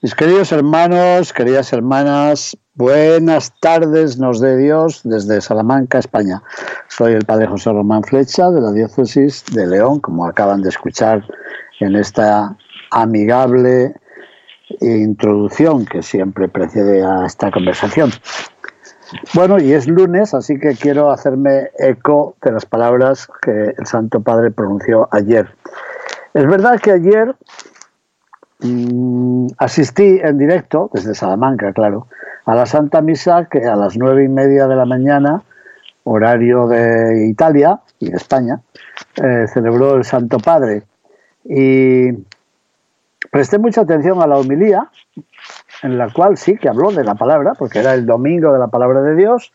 Mis queridos hermanos, queridas hermanas, buenas tardes nos dé Dios desde Salamanca, España. Soy el Padre José Román Flecha de la Diócesis de León, como acaban de escuchar en esta amigable introducción que siempre precede a esta conversación. Bueno, y es lunes, así que quiero hacerme eco de las palabras que el Santo Padre pronunció ayer. Es verdad que ayer asistí en directo, desde Salamanca, claro, a la Santa Misa que a las nueve y media de la mañana, horario de Italia y de España, eh, celebró el Santo Padre. Y presté mucha atención a la homilía, en la cual sí que habló de la palabra, porque era el domingo de la palabra de Dios,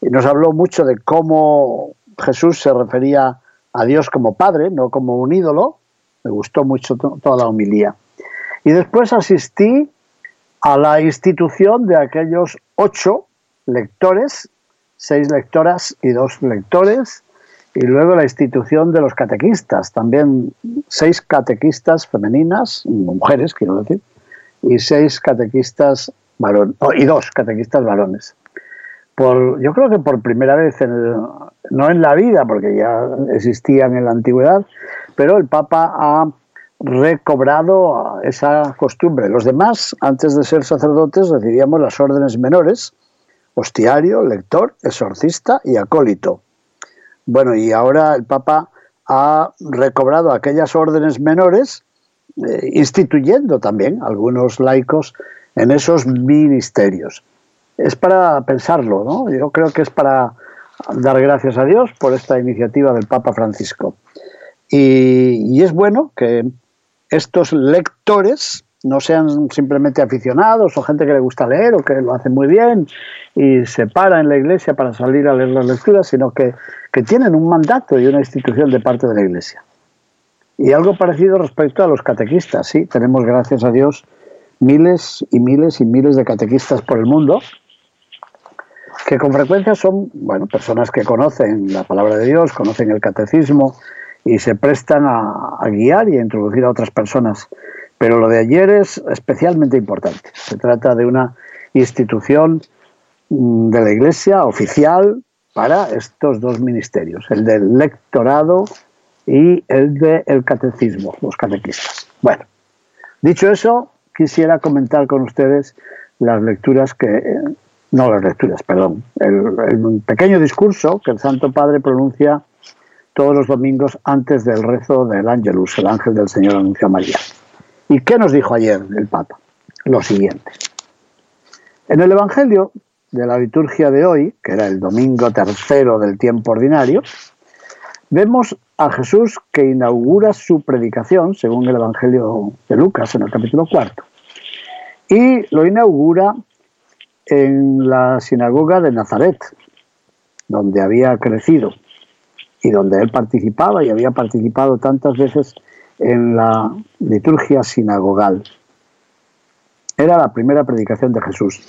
y nos habló mucho de cómo Jesús se refería a Dios como Padre, no como un ídolo. Me gustó mucho toda la homilía. Y después asistí a la institución de aquellos ocho lectores, seis lectoras y dos lectores, y luego la institución de los catequistas, también seis catequistas femeninas, mujeres quiero decir, y seis catequistas varones, y dos catequistas varones. Por, yo creo que por primera vez, no en la vida, porque ya existían en la antigüedad, pero el Papa ha recobrado esa costumbre. Los demás, antes de ser sacerdotes, recibíamos las órdenes menores, hostiario, lector, exorcista y acólito. Bueno, y ahora el Papa ha recobrado aquellas órdenes menores, eh, instituyendo también algunos laicos en esos ministerios. Es para pensarlo, ¿no? Yo creo que es para dar gracias a Dios por esta iniciativa del Papa Francisco. y es bueno que estos lectores no sean simplemente aficionados o gente que le gusta leer o que lo hace muy bien y se para en la iglesia para salir a leer las lecturas, sino que, que tienen un mandato y una institución de parte de la iglesia. Y algo parecido respecto a los catequistas, sí, tenemos gracias a Dios miles y miles y miles de catequistas por el mundo, que con frecuencia son, bueno, personas que conocen la palabra de Dios, conocen el catecismo, y se prestan a, guiar y a introducir a otras personas. Pero lo de ayer es especialmente importante. Se trata de una institución mm, de la Iglesia oficial para estos dos ministerios, el del lectorado y el del catecismo, los catequistas. Bueno, dicho eso, quisiera comentar con ustedes las lecturas que, no las lecturas, perdón, el pequeño discurso que el Santo Padre pronuncia todos los domingos antes del rezo del Ángelus, el ángel del Señor anunció a María. ¿Y qué nos dijo ayer el Papa? Lo siguiente. En el Evangelio de la liturgia de hoy, que era el domingo tercero del tiempo ordinario, vemos a Jesús que inaugura su predicación, según el Evangelio de Lucas, en el capítulo cuarto, y lo inaugura en la sinagoga de Nazaret, donde había crecido y donde él participaba y había participado tantas veces en la liturgia sinagogal. Era la primera predicación de Jesús.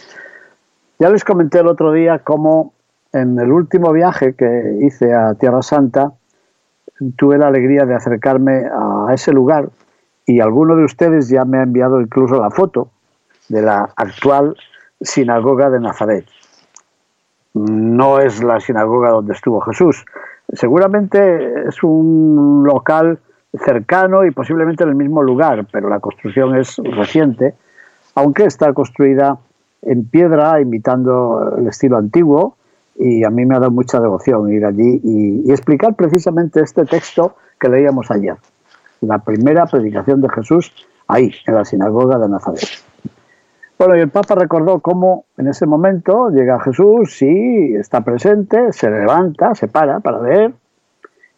Ya les comenté el otro día cómo en el último viaje que hice a Tierra Santa tuve la alegría de acercarme a ese lugar y alguno de ustedes ya me ha enviado incluso la foto de la actual sinagoga de Nazaret. No es la sinagoga donde estuvo Jesús, Seguramente es un local cercano y posiblemente en el mismo lugar, pero la construcción es reciente, aunque está construida en piedra, imitando el estilo antiguo, y a mí me ha dado mucha devoción ir allí y, explicar precisamente este texto que leíamos ayer, la primera predicación de Jesús ahí, en la sinagoga de Nazaret. Bueno, y el Papa recordó cómo en ese momento llega Jesús, sí, está presente, se levanta, se para para ver,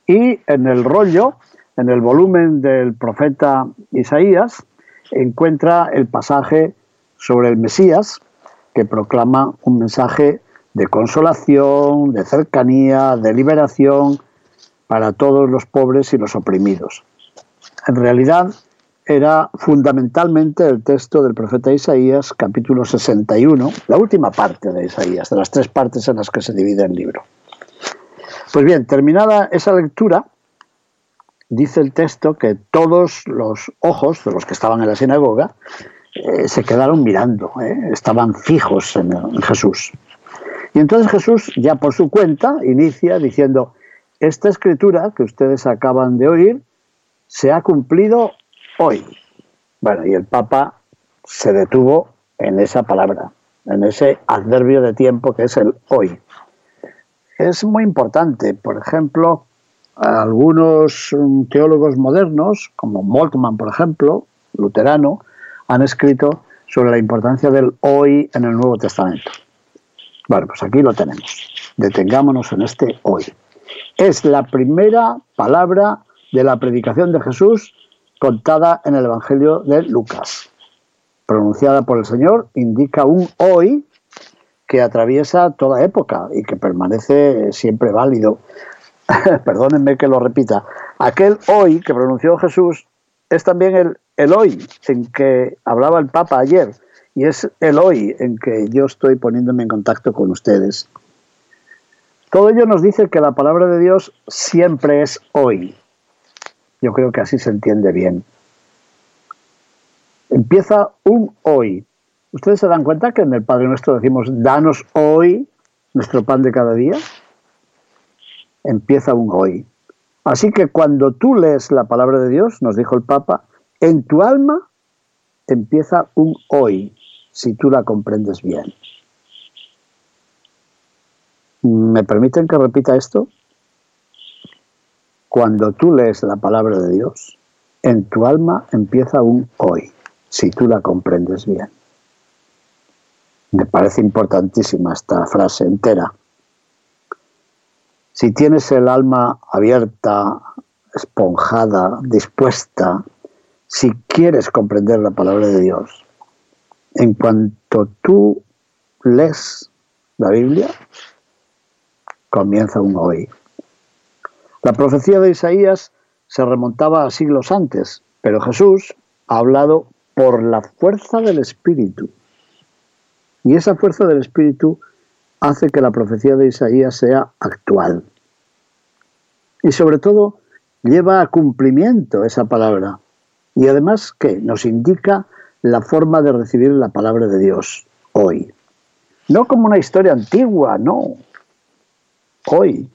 y en el rollo en el volumen del profeta Isaías, encuentra el pasaje sobre el Mesías, que proclama un mensaje de consolación, de cercanía, de liberación para todos los pobres y los oprimidos. En realidad, era fundamentalmente el texto del profeta Isaías, capítulo 61, la última parte de Isaías, de las tres partes en las que se divide el libro. Pues bien, terminada esa lectura, dice el texto que todos los ojos de los que estaban en la sinagoga eh, se quedaron mirando, eh, estaban fijos en, en Jesús. Y entonces Jesús, ya por su cuenta, inicia diciendo, esta escritura que ustedes acaban de oír se ha cumplido hoy. Bueno, y el Papa se detuvo en esa palabra, en ese adverbio de tiempo que es el hoy. Es muy importante, por ejemplo, algunos mm, teólogos modernos, como Moltmann, por ejemplo, luterano, han escrito sobre la importancia del hoy en el Nuevo Testamento. Bueno, pues aquí lo tenemos. Detengámonos en este hoy. Es la primera palabra de la predicación de Jesús contada en el Evangelio de Lucas. Pronunciada por el Señor, indica un hoy que atraviesa toda época y que permanece siempre válido. Perdónenme que lo repita. Aquel hoy que pronunció Jesús es también el, el hoy en que hablaba el Papa ayer y es el hoy en que yo estoy poniéndome en contacto con ustedes. Todo ello nos dice que la palabra de Dios siempre es hoy. Yo creo que así se entiende bien. Empieza un hoy. ¿Ustedes se dan cuenta que en el Padre Nuestro decimos, danos hoy nuestro pan de cada día? Empieza un hoy. Así que cuando tú lees la palabra de Dios, nos dijo el Papa, en tu alma empieza un hoy, si tú la comprendes bien. ¿Me permiten que repita esto? Cuando tú lees la palabra de Dios, en tu alma empieza un hoy, si tú la comprendes bien. Me parece importantísima esta frase entera. Si tienes el alma abierta, esponjada, dispuesta, si quieres comprender la palabra de Dios, en cuanto tú lees la Biblia, comienza un hoy. La profecía de Isaías se remontaba a siglos antes, pero Jesús ha hablado por la fuerza del Espíritu. Y esa fuerza del Espíritu hace que la profecía de Isaías sea actual. Y sobre todo lleva a cumplimiento esa palabra. Y además que nos indica la forma de recibir la palabra de Dios hoy. No como una historia antigua, no, hoy.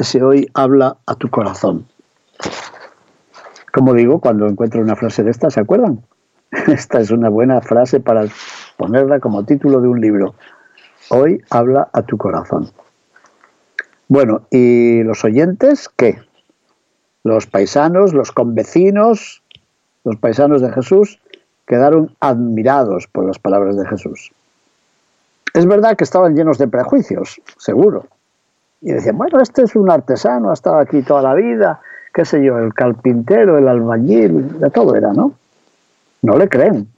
Ese hoy habla a tu corazón. Como digo, cuando encuentro una frase de esta, ¿se acuerdan? Esta es una buena frase para ponerla como título de un libro. Hoy habla a tu corazón. Bueno, ¿y los oyentes qué? Los paisanos, los convecinos, los paisanos de Jesús quedaron admirados por las palabras de Jesús. Es verdad que estaban llenos de prejuicios, seguro, y decían, bueno, este es un artesano, ha estado aquí toda la vida, qué sé yo, el carpintero, el albañil, de todo era, ¿no? No le creen.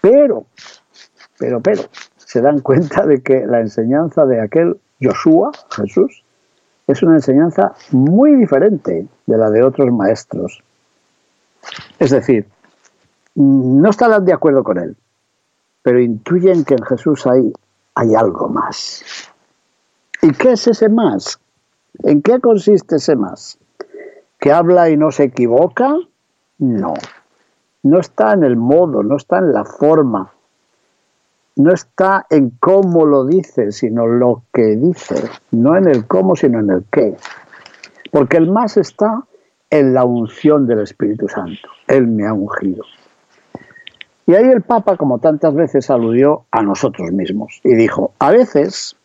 Pero, pero, pero, se dan cuenta de que la enseñanza de aquel Joshua, Jesús, es una enseñanza muy diferente de la de otros maestros. Es decir, no estarán de acuerdo con él, pero intuyen que en Jesús hay, hay algo más. ¿Y qué es ese más? ¿En qué consiste ese más? ¿Que habla y no se equivoca? No. No está en el modo, no está en la forma, no está en cómo lo dice, sino lo que dice. No en el cómo, sino en el qué. Porque el más está en la unción del Espíritu Santo. Él me ha ungido. Y ahí el Papa, como tantas veces, aludió a nosotros mismos y dijo, a veces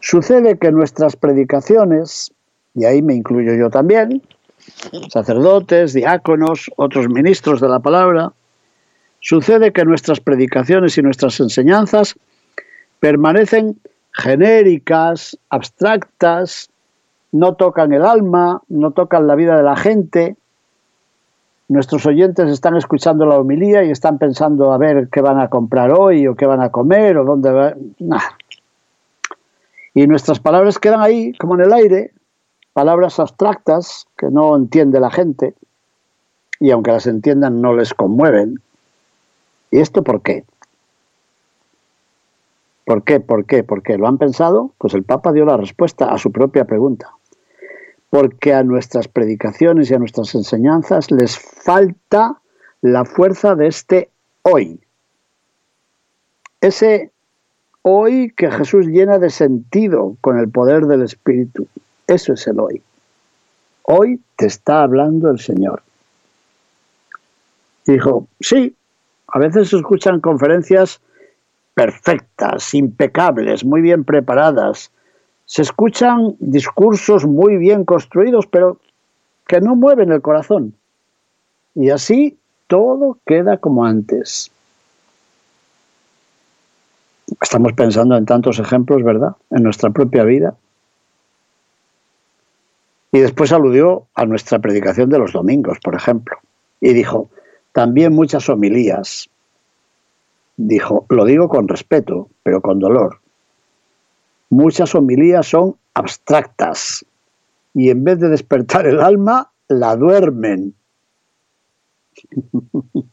Sucede que nuestras predicaciones, y ahí me incluyo yo también, sacerdotes, diáconos, otros ministros de la palabra, sucede que nuestras predicaciones y nuestras enseñanzas permanecen genéricas, abstractas, no tocan el alma, no tocan la vida de la gente. Nuestros oyentes están escuchando la homilía y están pensando a ver qué van a comprar hoy o qué van a comer o dónde va. Y nuestras palabras quedan ahí, como en el aire, palabras abstractas que no entiende la gente y aunque las entiendan no les conmueven. ¿Y esto por qué? ¿Por qué? ¿Por qué? ¿Por qué? ¿Lo han pensado? Pues el Papa dio la respuesta a su propia pregunta. Porque a nuestras predicaciones y a nuestras enseñanzas les falta la fuerza de este hoy. Ese hoy que Jesús llena de sentido con el poder del Espíritu. Eso es el hoy. Hoy te está hablando el Señor. dijo, sí, a veces se escuchan conferencias perfectas, impecables, muy bien preparadas. Se escuchan discursos muy bien construidos, pero que no mueven el corazón. Y así todo queda como antes. Estamos pensando en tantos ejemplos, ¿verdad? En nuestra propia vida. Y después aludió a nuestra predicación de los domingos, por ejemplo. Y dijo, también muchas homilías, dijo, lo digo con respeto, pero con dolor. Muchas homilías son abstractas y en vez de despertar el alma, la duermen.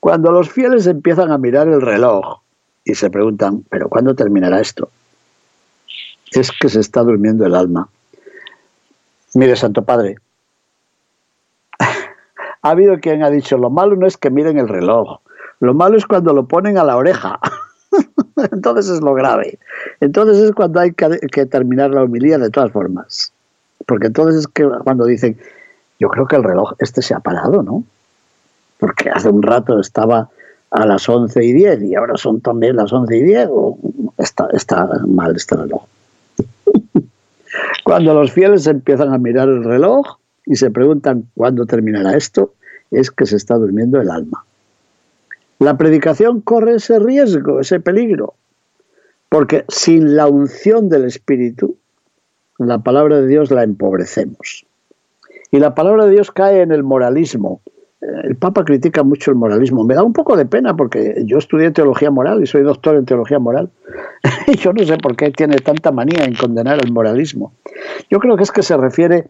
Cuando los fieles empiezan a mirar el reloj y se preguntan, ¿pero cuándo terminará esto? Es que se está durmiendo el alma. Mire, Santo Padre, ha habido quien ha dicho, lo malo no es que miren el reloj, lo malo es cuando lo ponen a la oreja. Entonces es lo grave. Entonces es cuando hay que, terminar la homilía de todas formas. Porque entonces es que cuando dicen, yo creo que el reloj este se ha parado, ¿no? Porque hace un rato estaba a las 11 y 10 y ahora son también las 11 y 10. está, está mal este reloj. Cuando los fieles empiezan a mirar el reloj y se preguntan cuándo terminará esto, es que se está durmiendo el alma. La predicación corre ese riesgo, ese peligro, porque sin la unción del Espíritu, la palabra de Dios la empobrecemos. Y la palabra de Dios cae en el moralismo. El Papa critica mucho el moralismo. Me da un poco de pena porque yo estudié teología moral y soy doctor en teología moral. y yo no sé por qué tiene tanta manía en condenar el moralismo. Yo creo que es que se refiere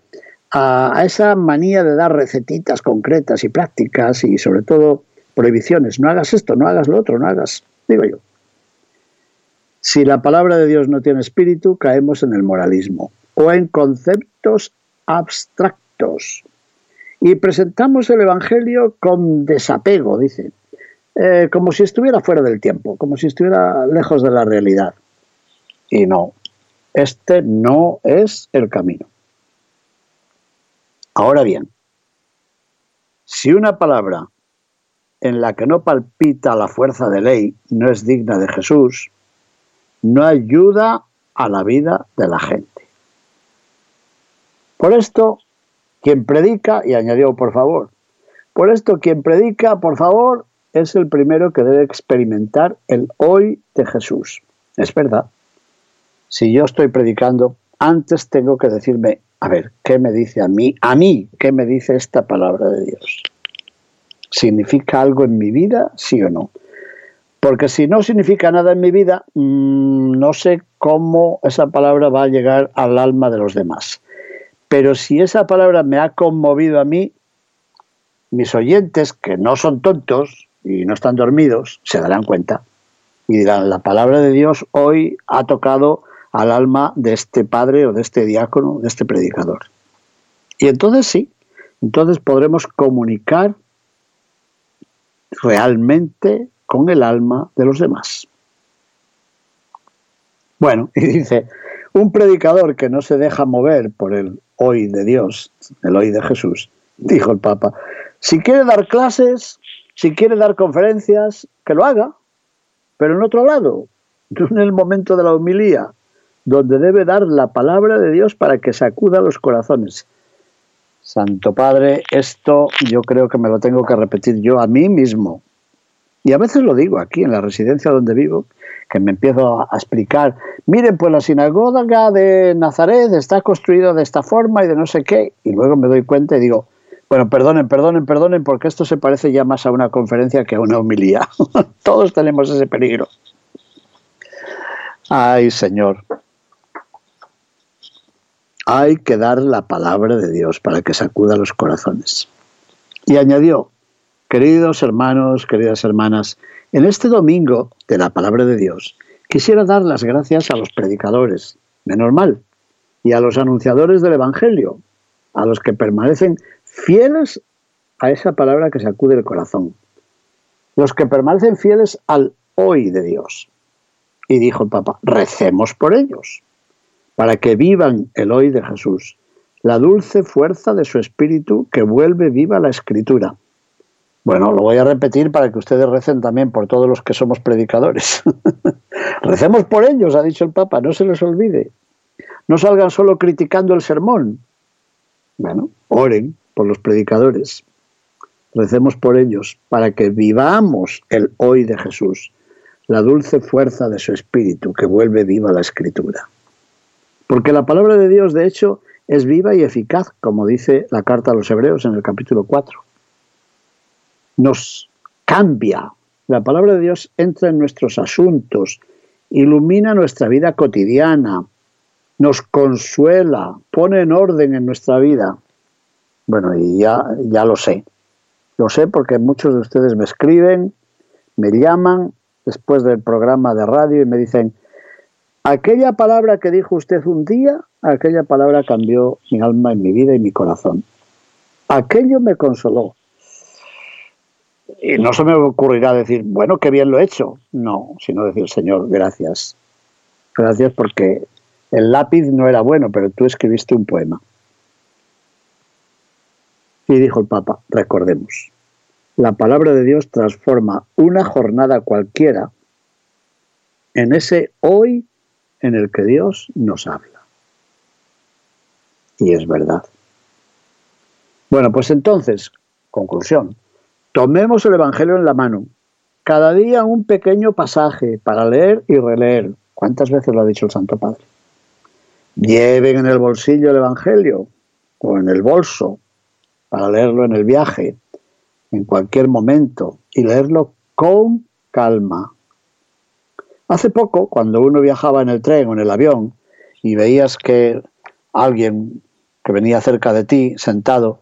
a, a esa manía de dar recetitas concretas y prácticas y sobre todo prohibiciones, no hagas esto, no hagas lo otro, no hagas, digo yo. Si la palabra de Dios no tiene espíritu, caemos en el moralismo o en conceptos abstractos. Y presentamos el Evangelio con desapego, dice, eh, como si estuviera fuera del tiempo, como si estuviera lejos de la realidad. Y no, este no es el camino. Ahora bien, si una palabra en la que no palpita la fuerza de ley, no es digna de Jesús, no ayuda a la vida de la gente. Por esto, quien predica, y añadió por favor, por esto quien predica, por favor, es el primero que debe experimentar el hoy de Jesús. Es verdad. Si yo estoy predicando, antes tengo que decirme, a ver, ¿qué me dice a mí? A mí, ¿qué me dice esta palabra de Dios? ¿Significa algo en mi vida? Sí o no. Porque si no significa nada en mi vida, mm, no sé cómo esa palabra va a llegar al alma de los demás. Pero si esa palabra me ha conmovido a mí, mis oyentes, que no son tontos y no están dormidos, se darán cuenta y dirán, la palabra de Dios hoy ha tocado al alma de este padre o de este diácono, de este predicador. Y entonces sí, entonces podremos comunicar realmente con el alma de los demás. Bueno, y dice, un predicador que no se deja mover por el hoy de Dios, el hoy de Jesús, dijo el Papa, si quiere dar clases, si quiere dar conferencias, que lo haga, pero en otro lado, en el momento de la homilía, donde debe dar la palabra de Dios para que sacuda los corazones. Santo Padre, esto yo creo que me lo tengo que repetir yo a mí mismo Y a veces lo digo aquí en la residencia donde vivo, que me empiezo a explicar, miren, pues la sinagoga de Nazaret está construida de esta forma y de no sé qué, y luego me doy cuenta y digo, bueno, perdonen, perdonen, perdonen, porque esto se parece ya más a una conferencia que a una homilía. Todos tenemos ese peligro. Ay, Señor. Hay que dar la palabra de Dios para que sacuda los corazones. Y añadió, queridos hermanos, queridas hermanas, en este domingo de la palabra de Dios, quisiera dar las gracias a los predicadores, menos mal, y a los anunciadores del Evangelio, a los que permanecen fieles a esa palabra que sacude el corazón, los que permanecen fieles al hoy de Dios. Y dijo el Papa, recemos por ellos, para que vivan el hoy de Jesús, la dulce fuerza de su espíritu que vuelve viva la escritura bueno, lo voy a repetir para que ustedes recen también por todos los que somos predicadores. Recemos por ellos, ha dicho el Papa, no se les olvide. No salgan solo criticando el sermón. Bueno, oren por los predicadores. Recemos por ellos para que vivamos el hoy de Jesús, la dulce fuerza de su espíritu que vuelve viva la escritura. Porque la palabra de Dios, de hecho, es viva y eficaz, como dice la carta a los Hebreos en el capítulo 4 nos cambia. La palabra de Dios entra en nuestros asuntos, ilumina nuestra vida cotidiana, nos consuela, pone en orden en nuestra vida. Bueno, y ya, ya lo sé. Lo sé porque muchos de ustedes me escriben, me llaman después del programa de radio y me dicen, aquella palabra que dijo usted un día, aquella palabra cambió mi alma y mi vida y mi corazón. Aquello me consoló, y no se me ocurrirá decir, bueno, qué bien lo he hecho. No, sino decir, Señor, gracias. Gracias porque el lápiz no era bueno, pero tú escribiste un poema. Y dijo el Papa, recordemos, la palabra de Dios transforma una jornada cualquiera en ese hoy en el que Dios nos habla. Y es verdad. Bueno, pues entonces, conclusión, Tomemos el Evangelio en la mano. Cada día un pequeño pasaje para leer y releer. ¿Cuántas veces lo ha dicho el Santo Padre? Lleven en el bolsillo el Evangelio o en el bolso para leerlo en el viaje, en cualquier momento, y leerlo con calma. Hace poco, cuando uno viajaba en el tren o en el avión y veías que alguien que venía cerca de ti, sentado,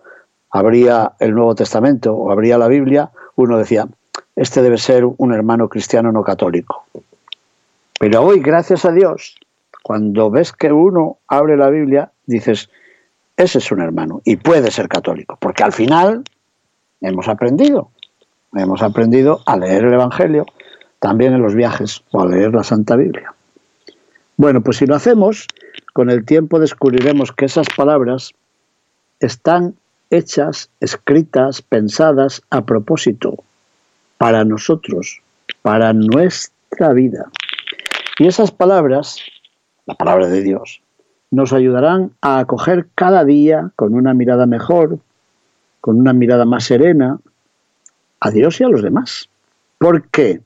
abría el Nuevo Testamento o abría la Biblia, uno decía, este debe ser un hermano cristiano no católico. Pero hoy, gracias a Dios, cuando ves que uno abre la Biblia, dices, ese es un hermano y puede ser católico, porque al final hemos aprendido, hemos aprendido a leer el Evangelio también en los viajes o a leer la Santa Biblia. Bueno, pues si lo hacemos, con el tiempo descubriremos que esas palabras están hechas, escritas, pensadas a propósito, para nosotros, para nuestra vida. Y esas palabras, la palabra de Dios, nos ayudarán a acoger cada día con una mirada mejor, con una mirada más serena, a Dios y a los demás. ¿Por qué?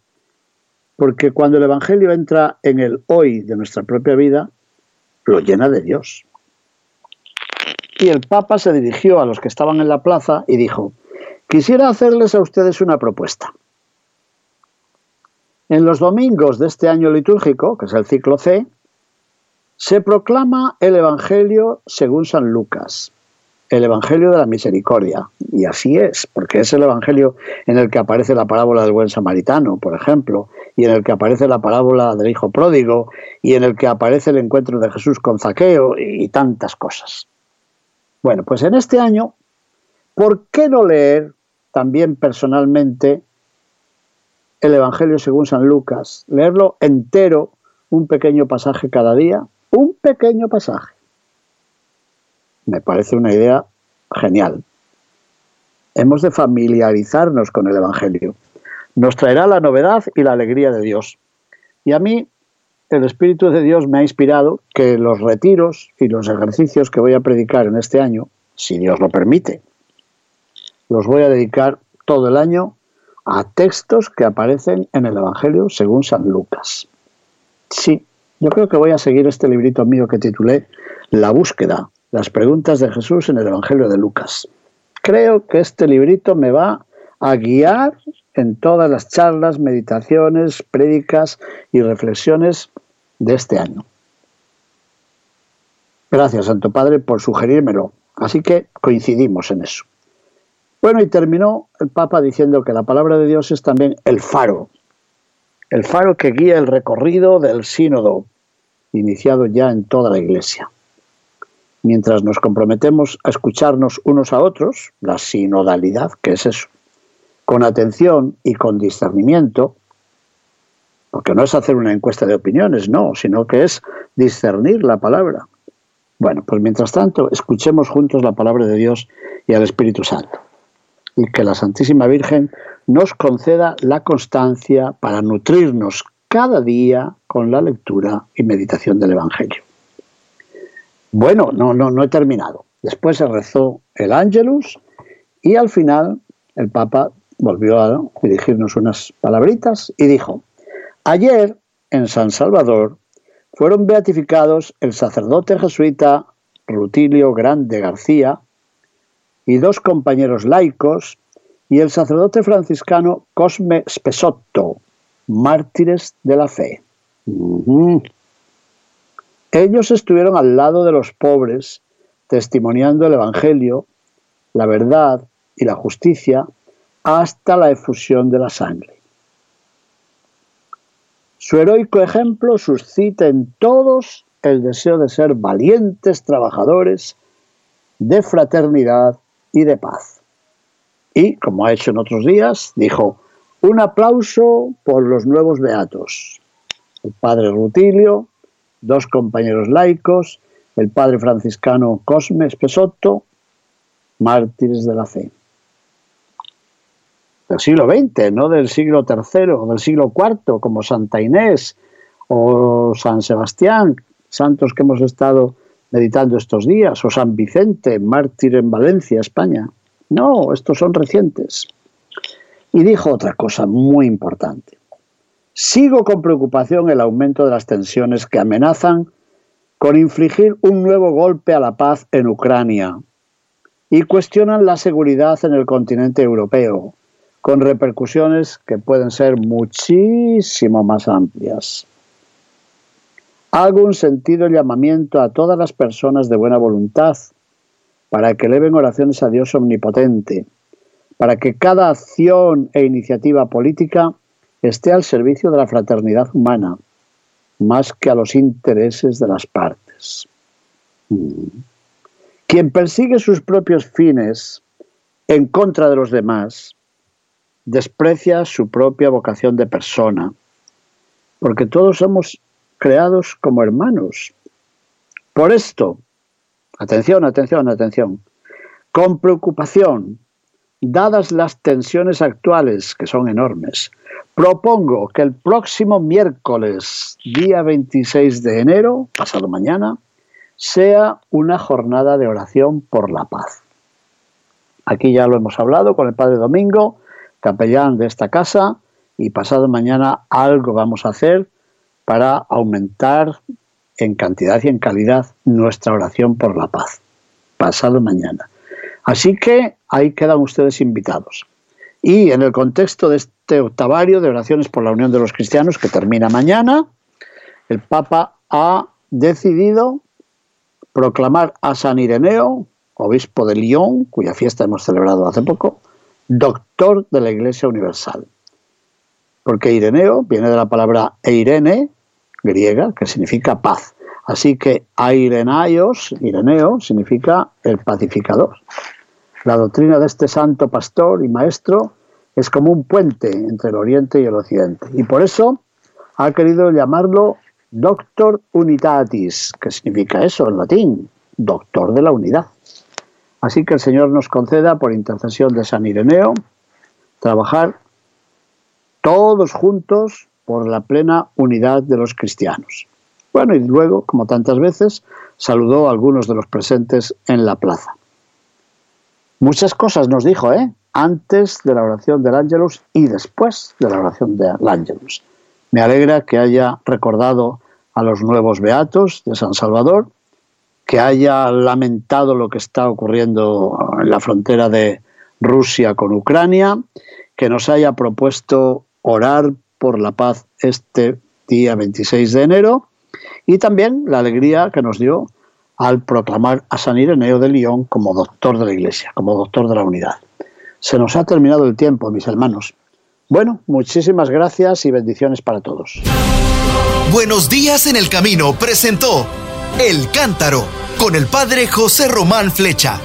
Porque cuando el Evangelio entra en el hoy de nuestra propia vida, lo llena de Dios. Y el Papa se dirigió a los que estaban en la plaza y dijo, quisiera hacerles a ustedes una propuesta. En los domingos de este año litúrgico, que es el ciclo C, se proclama el Evangelio según San Lucas, el Evangelio de la Misericordia. Y así es, porque es el Evangelio en el que aparece la parábola del buen samaritano, por ejemplo, y en el que aparece la parábola del hijo pródigo, y en el que aparece el encuentro de Jesús con Zaqueo, y tantas cosas. Bueno, pues en este año, ¿por qué no leer también personalmente el Evangelio según San Lucas? Leerlo entero, un pequeño pasaje cada día, un pequeño pasaje. Me parece una idea genial. Hemos de familiarizarnos con el Evangelio. Nos traerá la novedad y la alegría de Dios. Y a mí el Espíritu de Dios me ha inspirado que los retiros y los ejercicios que voy a predicar en este año, si Dios lo permite, los voy a dedicar todo el año a textos que aparecen en el Evangelio según San Lucas. Sí, yo creo que voy a seguir este librito mío que titulé La búsqueda, las preguntas de Jesús en el Evangelio de Lucas. Creo que este librito me va a guiar en todas las charlas, meditaciones, prédicas y reflexiones de este año. Gracias, Santo Padre, por sugerírmelo. Así que coincidimos en eso. Bueno, y terminó el Papa diciendo que la palabra de Dios es también el faro, el faro que guía el recorrido del sínodo, iniciado ya en toda la Iglesia. Mientras nos comprometemos a escucharnos unos a otros, la sinodalidad, que es eso, con atención y con discernimiento, porque no es hacer una encuesta de opiniones, no, sino que es discernir la palabra. Bueno, pues mientras tanto, escuchemos juntos la palabra de Dios y al Espíritu Santo. Y que la Santísima Virgen nos conceda la constancia para nutrirnos cada día con la lectura y meditación del Evangelio. Bueno, no, no, no he terminado. Después se rezó el Ángelus y al final el Papa volvió a dirigirnos unas palabritas y dijo, ayer en San Salvador fueron beatificados el sacerdote jesuita Rutilio Grande García y dos compañeros laicos y el sacerdote franciscano Cosme Spesotto, mártires de la fe. Ellos estuvieron al lado de los pobres, testimoniando el Evangelio, la verdad y la justicia hasta la efusión de la sangre. Su heroico ejemplo suscita en todos el deseo de ser valientes trabajadores de fraternidad y de paz. Y, como ha hecho en otros días, dijo, un aplauso por los nuevos beatos. El padre Rutilio, dos compañeros laicos, el padre franciscano Cosme Espesotto, mártires de la fe del siglo XX, no del siglo III o del siglo IV, como Santa Inés o San Sebastián, santos que hemos estado meditando estos días, o San Vicente, mártir en Valencia, España. No, estos son recientes. Y dijo otra cosa muy importante. Sigo con preocupación el aumento de las tensiones que amenazan con infligir un nuevo golpe a la paz en Ucrania y cuestionan la seguridad en el continente europeo, con repercusiones que pueden ser muchísimo más amplias. Hago un sentido llamamiento a todas las personas de buena voluntad para que eleven oraciones a Dios omnipotente, para que cada acción e iniciativa política esté al servicio de la fraternidad humana, más que a los intereses de las partes. Mm. Quien persigue sus propios fines en contra de los demás, desprecia su propia vocación de persona, porque todos somos creados como hermanos. Por esto, atención, atención, atención, con preocupación, dadas las tensiones actuales, que son enormes, propongo que el próximo miércoles, día 26 de enero, pasado mañana, sea una jornada de oración por la paz. Aquí ya lo hemos hablado con el Padre Domingo, capellán de esta casa y pasado mañana algo vamos a hacer para aumentar en cantidad y en calidad nuestra oración por la paz. Pasado mañana. Así que ahí quedan ustedes invitados. Y en el contexto de este octavario de oraciones por la unión de los cristianos que termina mañana, el Papa ha decidido proclamar a San Ireneo, obispo de Lyon, cuya fiesta hemos celebrado hace poco, doctor de la Iglesia Universal. Porque Ireneo viene de la palabra Eirene, griega, que significa paz. Así que Airenaios, Ireneo, significa el pacificador. La doctrina de este santo pastor y maestro es como un puente entre el Oriente y el Occidente. Y por eso ha querido llamarlo Doctor Unitatis, que significa eso en latín, doctor de la unidad. Así que el Señor nos conceda, por intercesión de San Ireneo, trabajar todos juntos por la plena unidad de los cristianos. Bueno, y luego, como tantas veces, saludó a algunos de los presentes en la plaza. Muchas cosas nos dijo, ¿eh? antes de la oración del Ángelus y después de la oración del Ángelus. Me alegra que haya recordado a los nuevos beatos de San Salvador, que haya lamentado lo que está ocurriendo en la frontera de Rusia con Ucrania, que nos haya propuesto orar por la paz este día 26 de enero y también la alegría que nos dio al proclamar a San Ireneo de León como doctor de la Iglesia, como doctor de la unidad. Se nos ha terminado el tiempo, mis hermanos. Bueno, muchísimas gracias y bendiciones para todos. Buenos días en el camino presentó El Cántaro con el padre José Román Flecha.